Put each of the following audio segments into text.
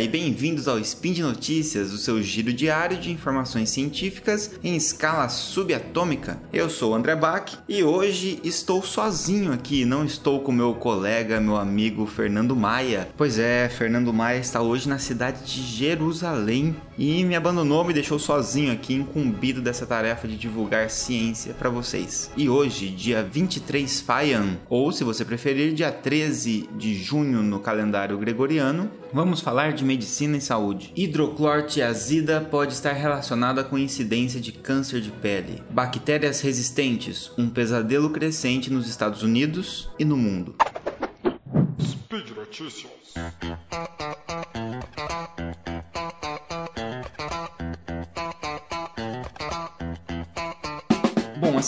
e bem-vindos ao Spin de Notícias, o seu giro diário de informações científicas em escala subatômica. Eu sou o André Bach e hoje estou sozinho aqui, não estou com meu colega, meu amigo Fernando Maia. Pois é, Fernando Maia está hoje na cidade de Jerusalém e me abandonou, me deixou sozinho aqui, incumbido dessa tarefa de divulgar ciência para vocês. E hoje, dia 23 Faian, ou se você preferir, dia 13 de junho no calendário gregoriano, vamos falar de medicina e saúde. Hidroclorotiazida pode estar relacionada com incidência de câncer de pele. Bactérias resistentes, um pesadelo crescente nos Estados Unidos e no mundo. Speed Notícias.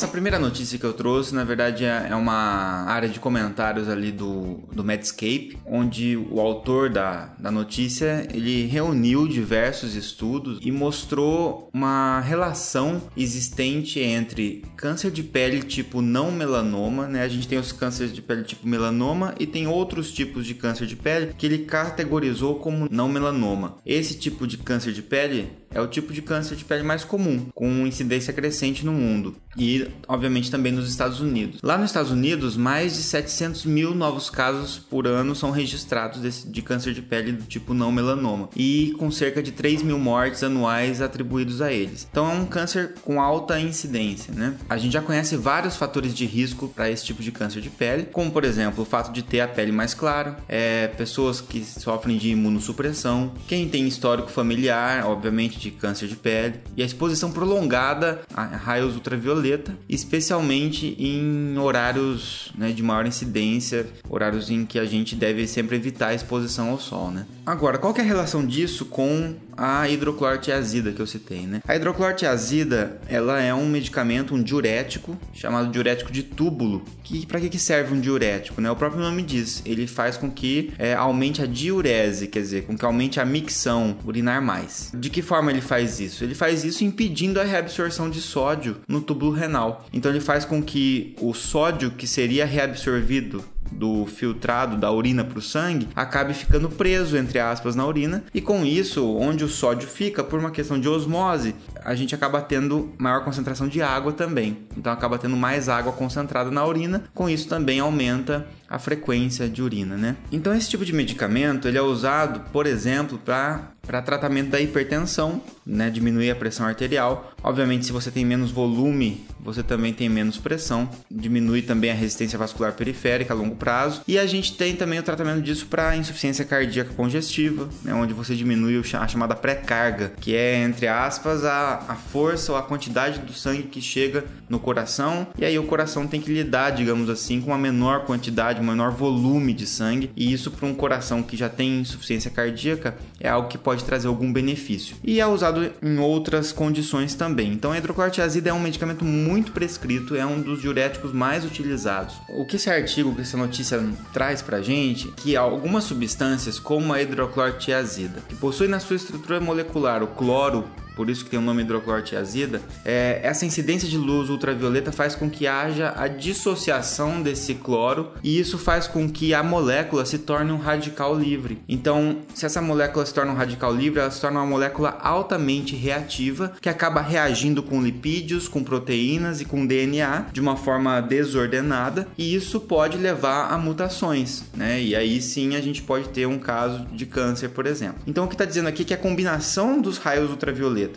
Bom, essa primeira notícia que eu trouxe, na verdade, é é uma área de comentários ali do, do Medscape, onde o autor da, da notícia, ele reuniu diversos estudos e mostrou uma relação existente entre câncer de pele tipo não melanoma, né? A gente tem os cânceres de pele tipo melanoma e tem outros tipos de câncer de pele que ele categorizou como não melanoma. Esse tipo de câncer de pele é o tipo de câncer de pele mais comum, com incidência crescente no mundo e, obviamente, também nos Estados Unidos. Lá nos Estados Unidos, mais de 700 mil novos casos por ano são registrados desse, de câncer de pele do tipo não melanoma e com cerca de 3 mil mortes anuais atribuídos a eles. Então é um câncer com alta incidência, né? A gente já conhece vários fatores de risco para esse tipo de câncer de pele, como por exemplo o fato de ter a pele mais clara, é, pessoas que sofrem de imunossupressão, quem tem histórico familiar, obviamente de câncer de pele e a exposição prolongada a raios ultravioleta, especialmente em horários né, de maior incidência, horários em que a gente deve sempre evitar a exposição ao sol. Né? Agora, qual é a relação disso com a hidroclorotiazida que eu citei, né? A hidroclorotiazida, ela é um medicamento, um diurético, chamado diurético de túbulo. Que para que, que serve um diurético, né? O próprio nome diz, ele faz com que é, aumente a diurese, quer dizer, com que aumente a micção urinar mais. De que forma ele faz isso? Ele faz isso impedindo a reabsorção de sódio no túbulo renal. Então ele faz com que o sódio que seria reabsorvido do filtrado da urina para o sangue acabe ficando preso entre aspas na urina. E com isso onde o sódio fica por uma questão de osmose a gente acaba tendo maior concentração de água também. Então acaba tendo mais água concentrada na urina com isso também aumenta a frequência de urina né? Então esse tipo de medicamento ele é usado por exemplo para para tratamento da hipertensão, né, diminuir a pressão arterial. Obviamente, se você tem menos volume, você também tem menos pressão, diminui também a resistência vascular periférica a longo prazo. E a gente tem também o tratamento disso para insuficiência cardíaca congestiva, né, onde você diminui a chamada pré-carga, que é entre aspas a, a força ou a quantidade do sangue que chega no coração. E aí o coração tem que lidar, digamos assim, com uma menor quantidade, um menor volume de sangue. E isso para um coração que já tem insuficiência cardíaca é algo que pode trazer algum benefício. E é usado em outras condições também. Então, a hidroclorotiazida é um medicamento muito prescrito, é um dos diuréticos mais utilizados. O que esse artigo, que essa notícia traz pra gente, que algumas substâncias, como a hidroclorotiazida, que possui na sua estrutura molecular o cloro por isso que tem o nome hidroclorotiazida, é, essa incidência de luz ultravioleta faz com que haja a dissociação desse cloro e isso faz com que a molécula se torne um radical livre. Então, se essa molécula se torna um radical livre, ela se torna uma molécula altamente reativa que acaba reagindo com lipídios, com proteínas e com DNA de uma forma desordenada e isso pode levar a mutações, né? E aí sim a gente pode ter um caso de câncer, por exemplo. Então, o que está dizendo aqui é que a combinação dos raios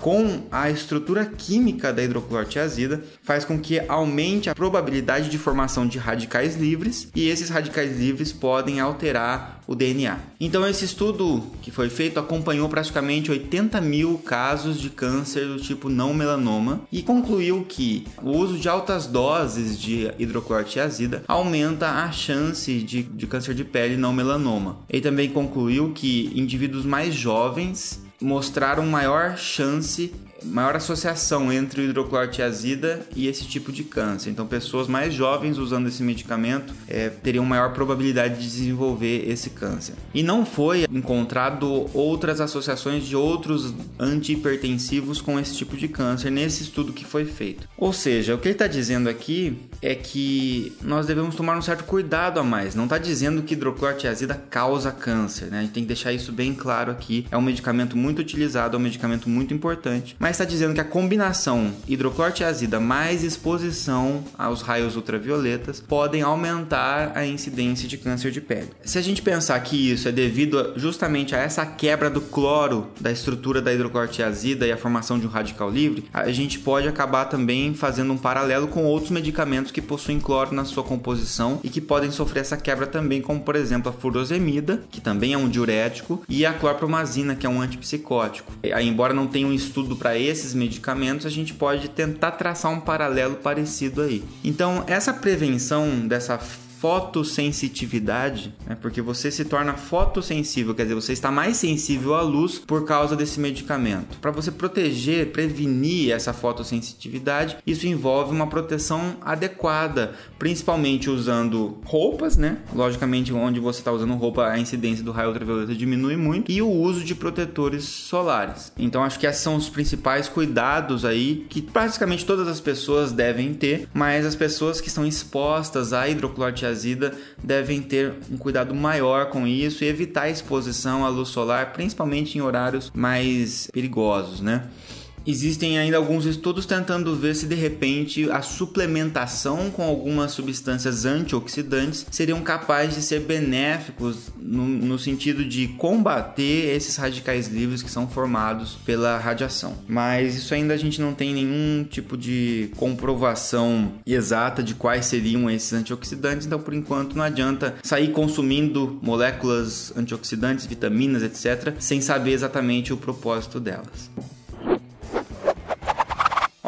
com a estrutura química da hidroclorotiazida faz com que aumente a probabilidade de formação de radicais livres e esses radicais livres podem alterar o DNA. Então esse estudo que foi feito acompanhou praticamente 80 mil casos de câncer do tipo não melanoma e concluiu que o uso de altas doses de hidroclorotiazida aumenta a chance de, de câncer de pele não melanoma. Ele também concluiu que indivíduos mais jovens mostraram maior chance maior associação entre o hidroclorotiazida e esse tipo de câncer. Então, pessoas mais jovens usando esse medicamento é, teriam maior probabilidade de desenvolver esse câncer. E não foi encontrado outras associações de outros antihipertensivos com esse tipo de câncer nesse estudo que foi feito. Ou seja, o que ele está dizendo aqui é que nós devemos tomar um certo cuidado a mais. Não está dizendo que hidroclorotiazida causa câncer, né? A gente tem que deixar isso bem claro aqui. É um medicamento muito utilizado, é um medicamento muito importante, mas está dizendo que a combinação hidroclorotiazida mais exposição aos raios ultravioletas podem aumentar a incidência de câncer de pele. Se a gente pensar que isso é devido justamente a essa quebra do cloro da estrutura da hidroclorotiazida e a formação de um radical livre, a gente pode acabar também fazendo um paralelo com outros medicamentos que possuem cloro na sua composição e que podem sofrer essa quebra também, como por exemplo a furosemida, que também é um diurético, e a clorpromazina, que é um antipsicótico. Embora não tenha um estudo esses medicamentos, a gente pode tentar traçar um paralelo parecido aí. Então, essa prevenção dessa fotossensitividade, né? porque você se torna fotossensível, quer dizer, você está mais sensível à luz por causa desse medicamento. Para você proteger, prevenir essa fotossensitividade, isso envolve uma proteção adequada, principalmente usando roupas, né? Logicamente, onde você está usando roupa, a incidência do raio ultravioleta diminui muito, e o uso de protetores solares. Então, acho que esses são os principais cuidados aí que praticamente todas as pessoas devem ter, mas as pessoas que estão expostas à hidroclorotiazida azida devem ter um cuidado maior com isso e evitar a exposição à luz solar, principalmente em horários mais perigosos, né? Existem ainda alguns estudos tentando ver se de repente a suplementação com algumas substâncias antioxidantes seriam capazes de ser benéficos no, no, sentido de combater esses radicais livres que são formados pela radiação. Mas isso ainda a gente não tem nenhum tipo de comprovação exata de quais seriam esses antioxidantes, então por enquanto não adianta sair consumindo moléculas antioxidantes, vitaminas, etc., sem saber exatamente o propósito delas.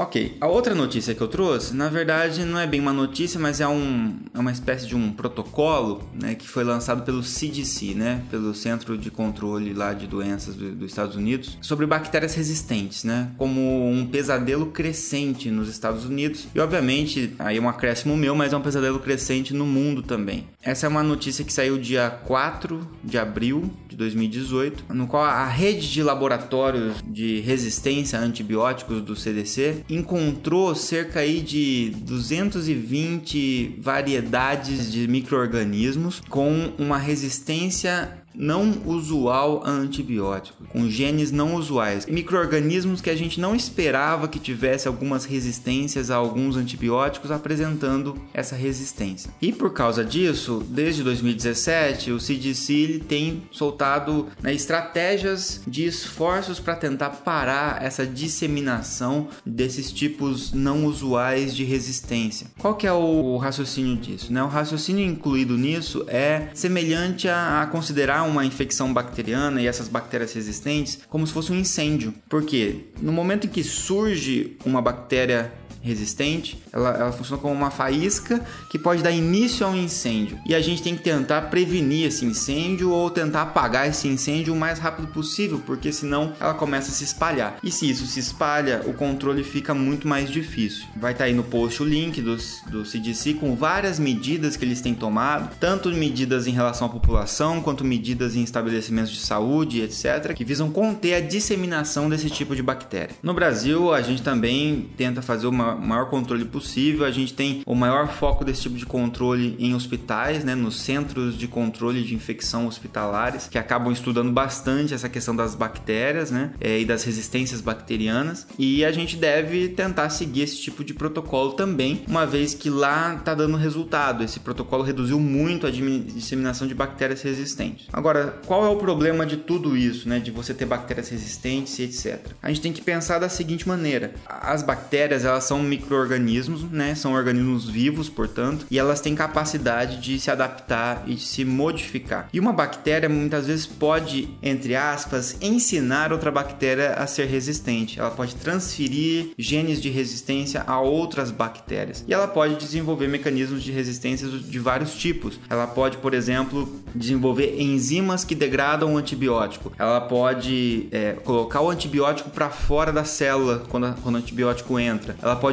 Ok, a outra notícia que eu trouxe, na verdade, não é bem uma notícia, mas é, um, é uma espécie de um protocolo né, que foi lançado pelo CDC, né, pelo Centro de Controle lá de Doenças do, dos Estados Unidos, sobre bactérias resistentes, né, como um pesadelo crescente nos Estados Unidos e, obviamente, aí é um acréscimo meu, mas é um pesadelo crescente no mundo também. Essa é uma notícia que saiu dia 4 de abril de 2018, no qual a rede de laboratórios de resistência a antibióticos do CDC encontrou cerca aí de 220 variedades de microorganismos com uma resistência não usual a antibiótico, com genes não usuais, microorganismos que a gente não esperava que tivesse algumas resistências a alguns antibióticos apresentando essa resistência. E por causa disso, desde 2017, o CDC tem soltado né, estratégias de esforços para tentar parar essa disseminação desses tipos não usuais de resistência. Qual que é o raciocínio disso? Né? O raciocínio incluído nisso é semelhante a, a considerar uma infecção bacteriana e essas bactérias resistentes como se fosse um incêndio. Porque no momento em que surge uma bactéria resistente, ela, ela funciona como uma faísca que pode dar início a um incêndio. E a gente tem que tentar prevenir esse incêndio ou tentar apagar esse incêndio o mais rápido possível, porque senão ela começa a se espalhar. E se isso se espalha, o controle fica muito mais difícil. Vai estar tá aí no post o link do, do CDC com várias medidas que eles têm tomado, tanto medidas em relação à população, quanto medidas em estabelecimentos de saúde, etc., que visam conter a disseminação desse tipo de bactéria. No Brasil, a gente também tenta fazer uma maior controle possível. A gente tem o maior foco desse tipo de controle em hospitais, né, nos centros de controle de infecção hospitalares, que acabam estudando bastante essa questão das bactérias né, é, e das resistências bacterianas. E a gente deve tentar seguir esse tipo de protocolo também, uma vez que lá está dando resultado. Esse protocolo reduziu muito a disseminação de bactérias resistentes. Agora, qual é o problema de tudo isso, né, de você ter bactérias resistentes e etc? A gente tem que pensar da seguinte maneira: as bactérias elas são são micro-organismos, né? São organismos vivos, portanto, e elas têm capacidade de se adaptar e de se modificar. E uma bactéria muitas vezes pode, entre aspas, ensinar outra bactéria a ser resistente. Ela pode transferir genes de resistência a outras bactérias. E ela pode desenvolver mecanismos de resistência de vários tipos. Ela pode, por exemplo, desenvolver enzimas que degradam o antibiótico. Ela pode é, colocar o antibiótico para fora da célula quando, quando o antibiótico entra. Ela pode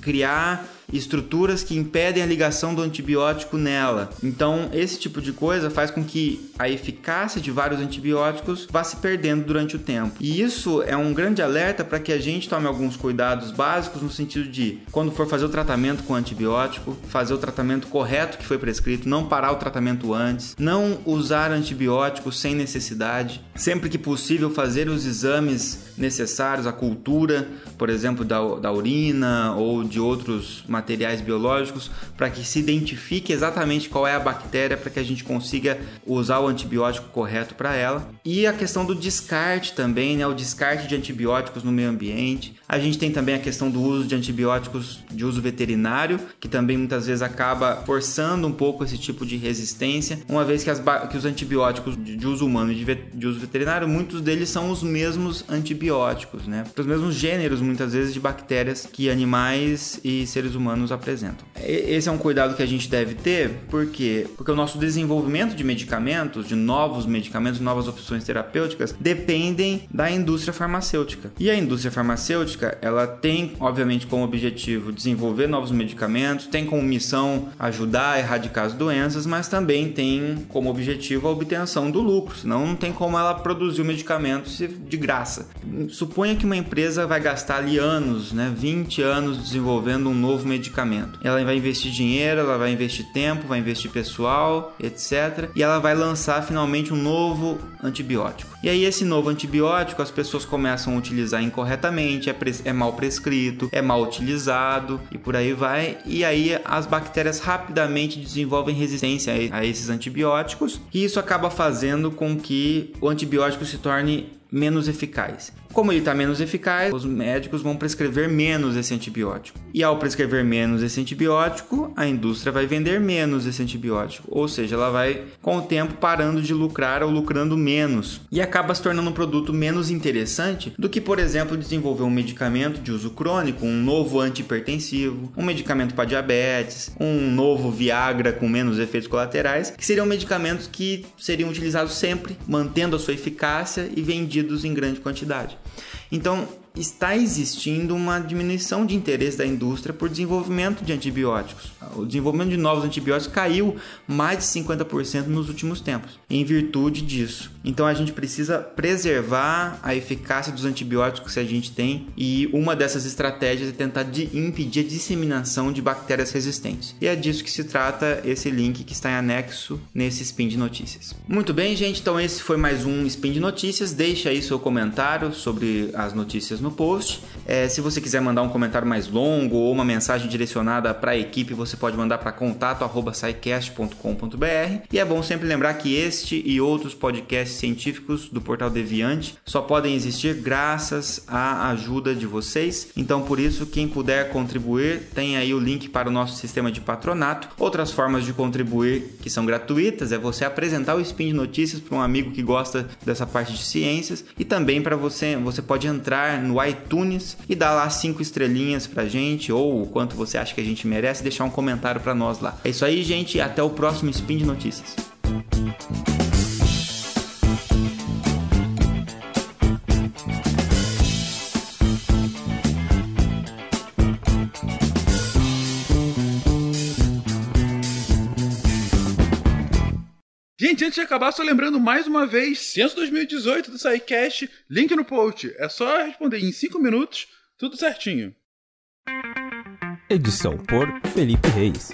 criar estruturas que impedem a ligação do antibiótico nela. Então, esse tipo de coisa faz com que a eficácia de vários antibióticos vá se perdendo durante o tempo. E isso é um grande alerta para que a gente tome alguns cuidados básicos no sentido de, quando for fazer o tratamento com antibiótico, fazer o tratamento correto que foi prescrito, não parar o tratamento antes, não usar antibióticos sem necessidade, sempre que possível fazer os exames necessários, a cultura, por exemplo, da, da urina ou de outros materiais biológicos, para que se identifique exatamente qual é a bactéria, para que a gente consiga usar o antibiótico correto para ela. E a questão do descarte também, né? o descarte de antibióticos no meio ambiente. A gente tem também a questão do uso de antibióticos de uso veterinário, que também muitas vezes acaba forçando um pouco esse tipo de resistência, uma vez que, as, que os antibióticos de uso humano e de, de uso veterinário, muitos deles são os mesmos antibióticos, né? Os mesmos gêneros, muitas vezes, de bactérias que animais e seres humanos apresentam. Esse é um cuidado que a gente deve ter, por quê? Porque o nosso desenvolvimento de medicamentos, de novos medicamentos, novas opções terapêuticas, dependem da indústria farmacêutica. E a indústria farmacêutica, ela tem, obviamente, como objetivo desenvolver novos medicamentos, tem como missão ajudar a erradicar as doenças, mas também tem como objetivo a obtenção do lucro, senão não tem como ela produzir o medicamento de graça. Suponha que uma empresa vai gastar ali anos, né, 20 anos desenvolvendo um novo medicamento. Ela vai investir dinheiro, ela vai investir tempo, vai investir pessoal, etc. E ela vai lançar finalmente um novo antibiótico. E aí esse novo antibiótico as pessoas começam a utilizar incorretamente, é, é mal prescrito, é mal utilizado e por aí vai. E aí as bactérias rapidamente desenvolvem resistência a esses antibióticos e isso acaba fazendo com que o antibiótico se torne menos eficaz. Como ele está menos eficaz, os médicos vão prescrever menos esse antibiótico. E ao prescrever menos esse antibiótico, a indústria vai vender menos esse antibiótico. Ou seja, ela vai, com o tempo, parando de lucrar ou lucrando menos. E acaba se tornando um produto menos interessante do que, por exemplo, desenvolver um medicamento de uso crônico, um novo antipertensivo, um medicamento para diabetes, um novo Viagra com menos efeitos colaterais, que seriam medicamentos que seriam utilizados sempre, mantendo a sua eficácia e vendidos em grande quantidade. Então, está existindo uma diminuição de interesse da indústria por desenvolvimento de antibióticos. O desenvolvimento de novos antibióticos caiu mais de 50% nos últimos tempos, em virtude disso. Então a gente precisa preservar a eficácia dos antibióticos que a gente tem e uma dessas estratégias é tentar impedir a disseminação de bactérias resistentes. E é disso que se trata esse link que está em anexo nesse Spin de Notícias. Muito bem, gente, então esse foi mais um Spin de Notícias. Deixa aí seu comentário sobre as notícias no post. É, se você quiser mandar um comentário mais longo ou uma mensagem direcionada para a equipe, você pode mandar para contato@saicast.com.br. E é bom sempre lembrar que este e outros podcasts científicos do Portal Deviante só podem existir graças à ajuda de vocês. Então, por isso, quem puder contribuir, tem aí o link para o nosso sistema de patronato. Outras formas de contribuir que são gratuitas é você apresentar o Spin de Notícias para um amigo que gosta dessa parte de ciências e também para você, você pode entrar no no iTunes e dar lá cinco estrelinhas pra gente ou o quanto você acha que a gente merece, deixar um comentário para nós lá. É isso aí, gente, até o próximo Spin de Notícias. Gente, antes de acabar, só lembrando mais uma vez, Censo 2018 do SciCast, link no post. É só responder em 5 minutos, tudo certinho. Edição por Felipe Reis.